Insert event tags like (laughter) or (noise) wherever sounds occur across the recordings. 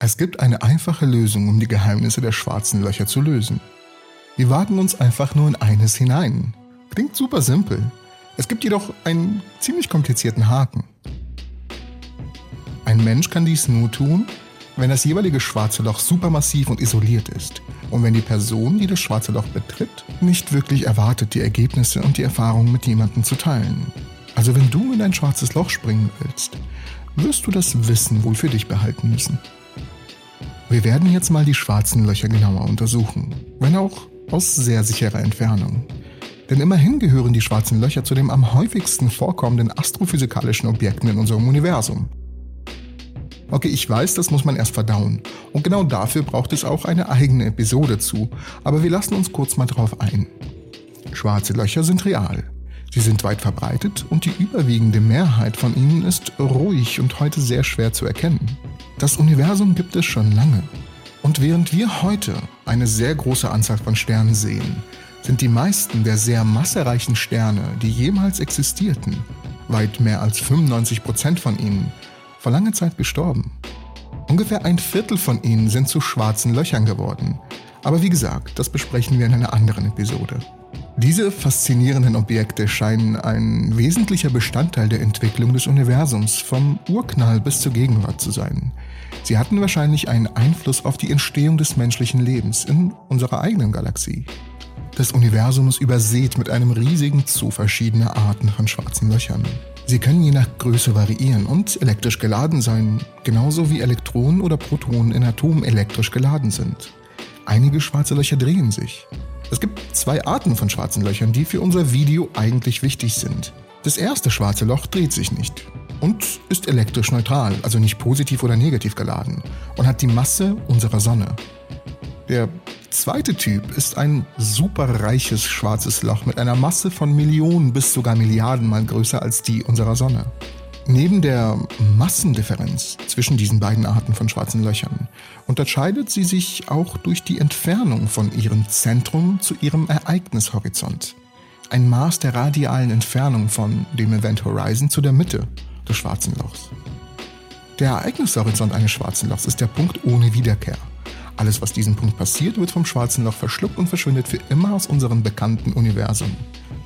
Es gibt eine einfache Lösung, um die Geheimnisse der schwarzen Löcher zu lösen. Wir wagen uns einfach nur in eines hinein. Klingt super simpel. Es gibt jedoch einen ziemlich komplizierten Haken. Ein Mensch kann dies nur tun, wenn das jeweilige schwarze Loch supermassiv und isoliert ist und wenn die Person, die das schwarze Loch betritt, nicht wirklich erwartet, die Ergebnisse und die Erfahrungen mit jemandem zu teilen. Also wenn du in ein schwarzes Loch springen willst, wirst du das Wissen wohl für dich behalten müssen. Wir werden jetzt mal die schwarzen Löcher genauer untersuchen, wenn auch aus sehr sicherer Entfernung. Denn immerhin gehören die schwarzen Löcher zu den am häufigsten vorkommenden astrophysikalischen Objekten in unserem Universum. Okay, ich weiß, das muss man erst verdauen. Und genau dafür braucht es auch eine eigene Episode zu. Aber wir lassen uns kurz mal drauf ein. Schwarze Löcher sind real. Sie sind weit verbreitet und die überwiegende Mehrheit von ihnen ist ruhig und heute sehr schwer zu erkennen. Das Universum gibt es schon lange. Und während wir heute eine sehr große Anzahl von Sternen sehen, sind die meisten der sehr massereichen Sterne, die jemals existierten, weit mehr als 95 Prozent von ihnen, vor langer Zeit gestorben. Ungefähr ein Viertel von ihnen sind zu schwarzen Löchern geworden. Aber wie gesagt, das besprechen wir in einer anderen Episode. Diese faszinierenden Objekte scheinen ein wesentlicher Bestandteil der Entwicklung des Universums vom Urknall bis zur Gegenwart zu sein. Sie hatten wahrscheinlich einen Einfluss auf die Entstehung des menschlichen Lebens in unserer eigenen Galaxie. Das Universum ist übersät mit einem riesigen Zoo verschiedener Arten von schwarzen Löchern. Sie können je nach Größe variieren und elektrisch geladen sein, genauso wie Elektronen oder Protonen in Atomen elektrisch geladen sind. Einige schwarze Löcher drehen sich, es gibt zwei Arten von schwarzen Löchern, die für unser Video eigentlich wichtig sind. Das erste schwarze Loch dreht sich nicht und ist elektrisch neutral, also nicht positiv oder negativ geladen und hat die Masse unserer Sonne. Der zweite Typ ist ein superreiches schwarzes Loch mit einer Masse von Millionen bis sogar Milliarden mal größer als die unserer Sonne. Neben der Massendifferenz zwischen diesen beiden Arten von schwarzen Löchern unterscheidet sie sich auch durch die Entfernung von ihrem Zentrum zu ihrem Ereignishorizont. Ein Maß der radialen Entfernung von dem Event Horizon zu der Mitte des schwarzen Lochs. Der Ereignishorizont eines schwarzen Lochs ist der Punkt ohne Wiederkehr. Alles, was diesem Punkt passiert, wird vom schwarzen Loch verschluckt und verschwindet für immer aus unserem bekannten Universum.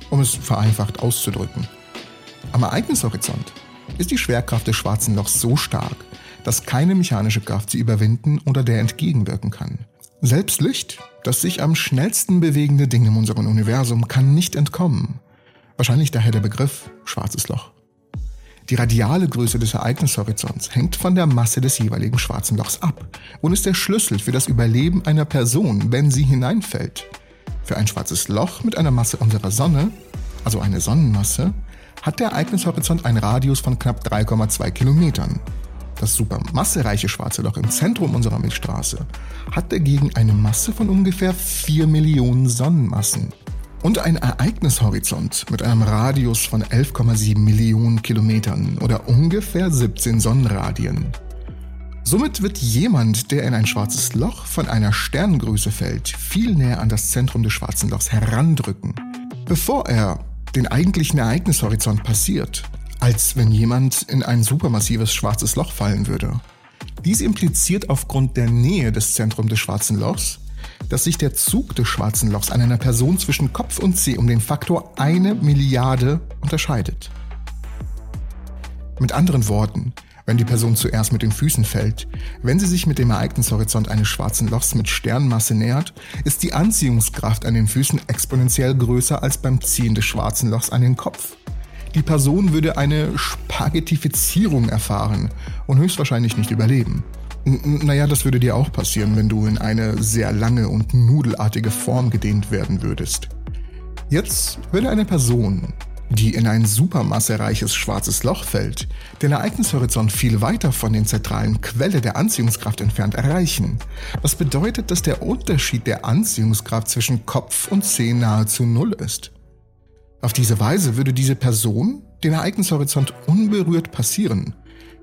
Um es vereinfacht auszudrücken. Am Ereignishorizont ist die Schwerkraft des schwarzen Lochs so stark, dass keine mechanische Kraft sie überwinden oder der entgegenwirken kann. Selbst Licht, das sich am schnellsten bewegende Ding in unserem Universum, kann nicht entkommen. Wahrscheinlich daher der Begriff schwarzes Loch. Die radiale Größe des Ereignishorizonts hängt von der Masse des jeweiligen schwarzen Lochs ab und ist der Schlüssel für das Überleben einer Person, wenn sie hineinfällt. Für ein schwarzes Loch mit einer Masse unserer Sonne, also eine Sonnenmasse, hat der Ereignishorizont einen Radius von knapp 3,2 Kilometern. Das supermassereiche schwarze Loch im Zentrum unserer Milchstraße hat dagegen eine Masse von ungefähr 4 Millionen Sonnenmassen und einen Ereignishorizont mit einem Radius von 11,7 Millionen Kilometern oder ungefähr 17 Sonnenradien. Somit wird jemand, der in ein schwarzes Loch von einer Sterngröße fällt, viel näher an das Zentrum des schwarzen Lochs herandrücken, bevor er den eigentlichen Ereignishorizont passiert, als wenn jemand in ein supermassives schwarzes Loch fallen würde. Dies impliziert aufgrund der Nähe des Zentrums des schwarzen Lochs, dass sich der Zug des schwarzen Lochs an einer Person zwischen Kopf und Zeh um den Faktor eine Milliarde unterscheidet. Mit anderen Worten, wenn die Person zuerst mit den Füßen fällt. Wenn sie sich mit dem Ereignishorizont eines schwarzen Lochs mit Sternmasse nähert, ist die Anziehungskraft an den Füßen exponentiell größer als beim Ziehen des schwarzen Lochs an den Kopf. Die Person würde eine Spaghettifizierung erfahren und höchstwahrscheinlich nicht überleben. N naja, das würde dir auch passieren, wenn du in eine sehr lange und nudelartige Form gedehnt werden würdest. Jetzt würde eine Person, die in ein supermassereiches schwarzes Loch fällt, den Ereignishorizont viel weiter von den zentralen Quelle der Anziehungskraft entfernt erreichen. Was bedeutet, dass der Unterschied der Anziehungskraft zwischen Kopf und Zeh nahezu null ist. Auf diese Weise würde diese Person den Ereignishorizont unberührt passieren,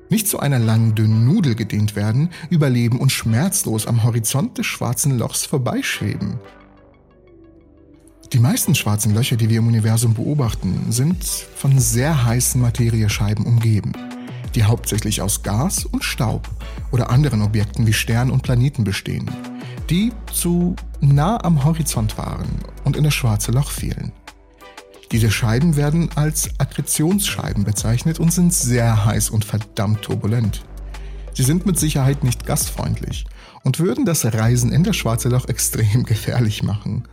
nicht zu einer langen dünnen Nudel gedehnt werden, überleben und schmerzlos am Horizont des schwarzen Lochs vorbeischweben. Die meisten schwarzen Löcher, die wir im Universum beobachten, sind von sehr heißen Materiescheiben umgeben. die hauptsächlich aus Gas und Staub oder anderen Objekten wie Sternen und Planeten bestehen, die zu nah am Horizont waren und in das schwarze Loch fielen. Diese Scheiben werden als Akkretionsscheiben bezeichnet und sind sehr heiß und verdammt turbulent. Sie sind mit Sicherheit nicht gastfreundlich und würden das Reisen in das schwarze Loch extrem (laughs) gefährlich machen.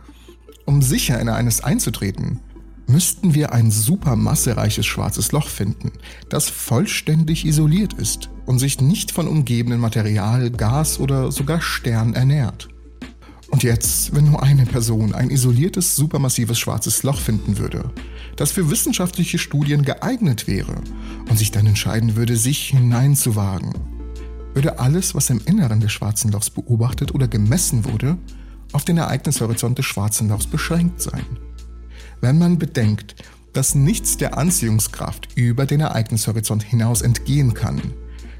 Um sicher in eines einzutreten, müssten wir ein supermassereiches schwarzes Loch finden, das vollständig isoliert ist und sich nicht von umgebendem Material, Gas oder sogar Stern ernährt. Und jetzt, wenn nur eine Person ein isoliertes, supermassives schwarzes Loch finden würde, das für wissenschaftliche Studien geeignet wäre und sich dann entscheiden würde, sich hineinzuwagen, würde alles, was im Inneren des schwarzen Lochs beobachtet oder gemessen wurde, auf den Ereignishorizont des schwarzen Lochs beschränkt sein. Wenn man bedenkt, dass nichts der Anziehungskraft über den Ereignishorizont hinaus entgehen kann,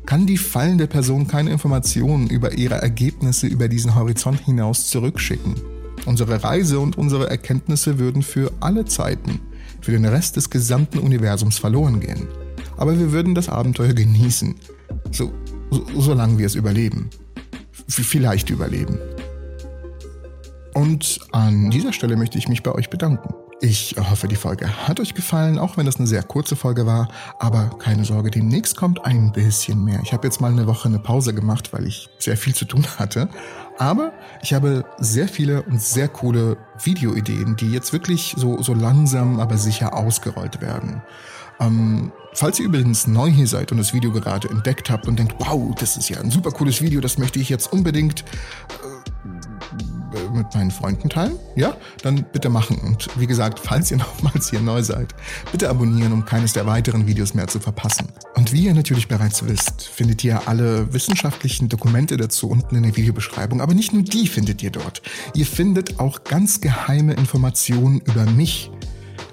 kann die fallende Person keine Informationen über ihre Ergebnisse über diesen Horizont hinaus zurückschicken. Unsere Reise und unsere Erkenntnisse würden für alle Zeiten, für den Rest des gesamten Universums verloren gehen. Aber wir würden das Abenteuer genießen, so, so, solange wir es überleben. V vielleicht überleben. Und an dieser Stelle möchte ich mich bei euch bedanken. Ich hoffe, die Folge hat euch gefallen, auch wenn das eine sehr kurze Folge war. Aber keine Sorge, demnächst kommt ein bisschen mehr. Ich habe jetzt mal eine Woche eine Pause gemacht, weil ich sehr viel zu tun hatte. Aber ich habe sehr viele und sehr coole Videoideen, die jetzt wirklich so, so langsam, aber sicher ausgerollt werden. Ähm, falls ihr übrigens neu hier seid und das Video gerade entdeckt habt und denkt, wow, das ist ja ein super cooles Video, das möchte ich jetzt unbedingt äh, mit meinen Freunden teilen, ja, dann bitte machen. Und wie gesagt, falls ihr (laughs) nochmals hier neu seid, bitte abonnieren, um keines der weiteren Videos mehr zu verpassen. Und wie ihr natürlich bereits wisst, findet ihr alle wissenschaftlichen Dokumente dazu unten in der Videobeschreibung. Aber nicht nur die findet ihr dort. Ihr findet auch ganz geheime Informationen über mich.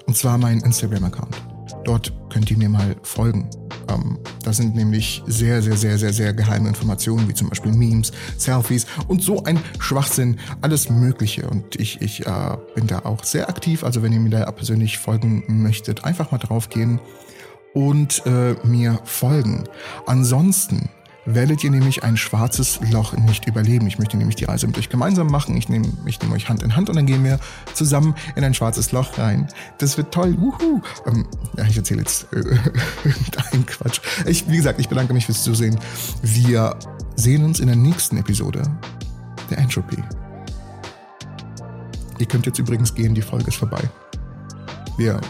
Und zwar meinen Instagram-Account. Dort könnt ihr mir mal folgen. Ähm, da sind nämlich sehr, sehr, sehr, sehr, sehr geheime Informationen, wie zum Beispiel Memes, Selfies und so ein Schwachsinn, alles Mögliche. Und ich, ich äh, bin da auch sehr aktiv. Also wenn ihr mir da persönlich folgen möchtet, einfach mal draufgehen und äh, mir folgen. Ansonsten werdet ihr nämlich ein schwarzes Loch nicht überleben. Ich möchte nämlich die Reise mit euch gemeinsam machen. Ich nehme ich nehm euch Hand in Hand und dann gehen wir zusammen in ein schwarzes Loch rein. Das wird toll. Wuhu. Ähm, ja, ich erzähle jetzt äh, (laughs) irgendeinen Quatsch. Ich, wie gesagt, ich bedanke mich fürs Zusehen. Wir sehen uns in der nächsten Episode der Entropy. Ihr könnt jetzt übrigens gehen, die Folge ist vorbei. Wir.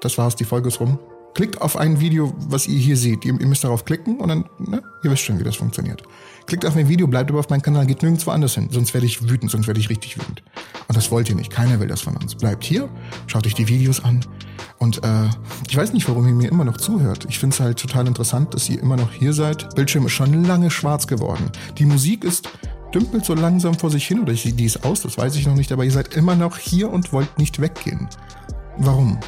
Das war's, die Folge ist rum. Klickt auf ein Video, was ihr hier seht. Ihr, ihr müsst darauf klicken und dann, ne, ihr wisst schon, wie das funktioniert. Klickt auf ein Video, bleibt aber auf meinen Kanal, geht nirgendwo anders hin. Sonst werde ich wütend, sonst werde ich richtig wütend. Und das wollt ihr nicht. Keiner will das von uns. Bleibt hier, schaut euch die Videos an. Und äh, ich weiß nicht, warum ihr mir immer noch zuhört. Ich finde es halt total interessant, dass ihr immer noch hier seid. Bildschirm ist schon lange schwarz geworden. Die Musik ist dümpelt so langsam vor sich hin oder die ist aus, das weiß ich noch nicht, aber ihr seid immer noch hier und wollt nicht weggehen. Warum?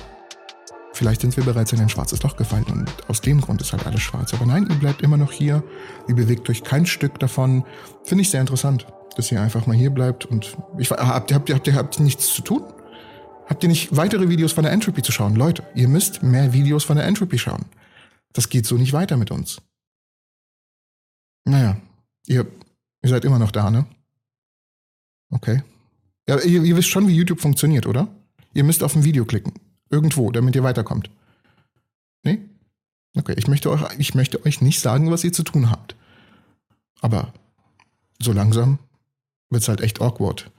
Vielleicht sind wir bereits in ein schwarzes Loch gefallen und aus dem Grund ist halt alles schwarz. Aber nein, ihr bleibt immer noch hier. Ihr bewegt euch kein Stück davon. Finde ich sehr interessant, dass ihr einfach mal hier bleibt und ich, habt, habt, habt, ihr habt nichts zu tun? Habt ihr nicht weitere Videos von der Entropy zu schauen? Leute, ihr müsst mehr Videos von der Entropy schauen. Das geht so nicht weiter mit uns. Naja, ihr, ihr seid immer noch da, ne? Okay. Ja, ihr, ihr wisst schon, wie YouTube funktioniert, oder? Ihr müsst auf ein Video klicken. Irgendwo, damit ihr weiterkommt. Nee? Okay, ich möchte, euch, ich möchte euch nicht sagen, was ihr zu tun habt. Aber so langsam wird es halt echt awkward.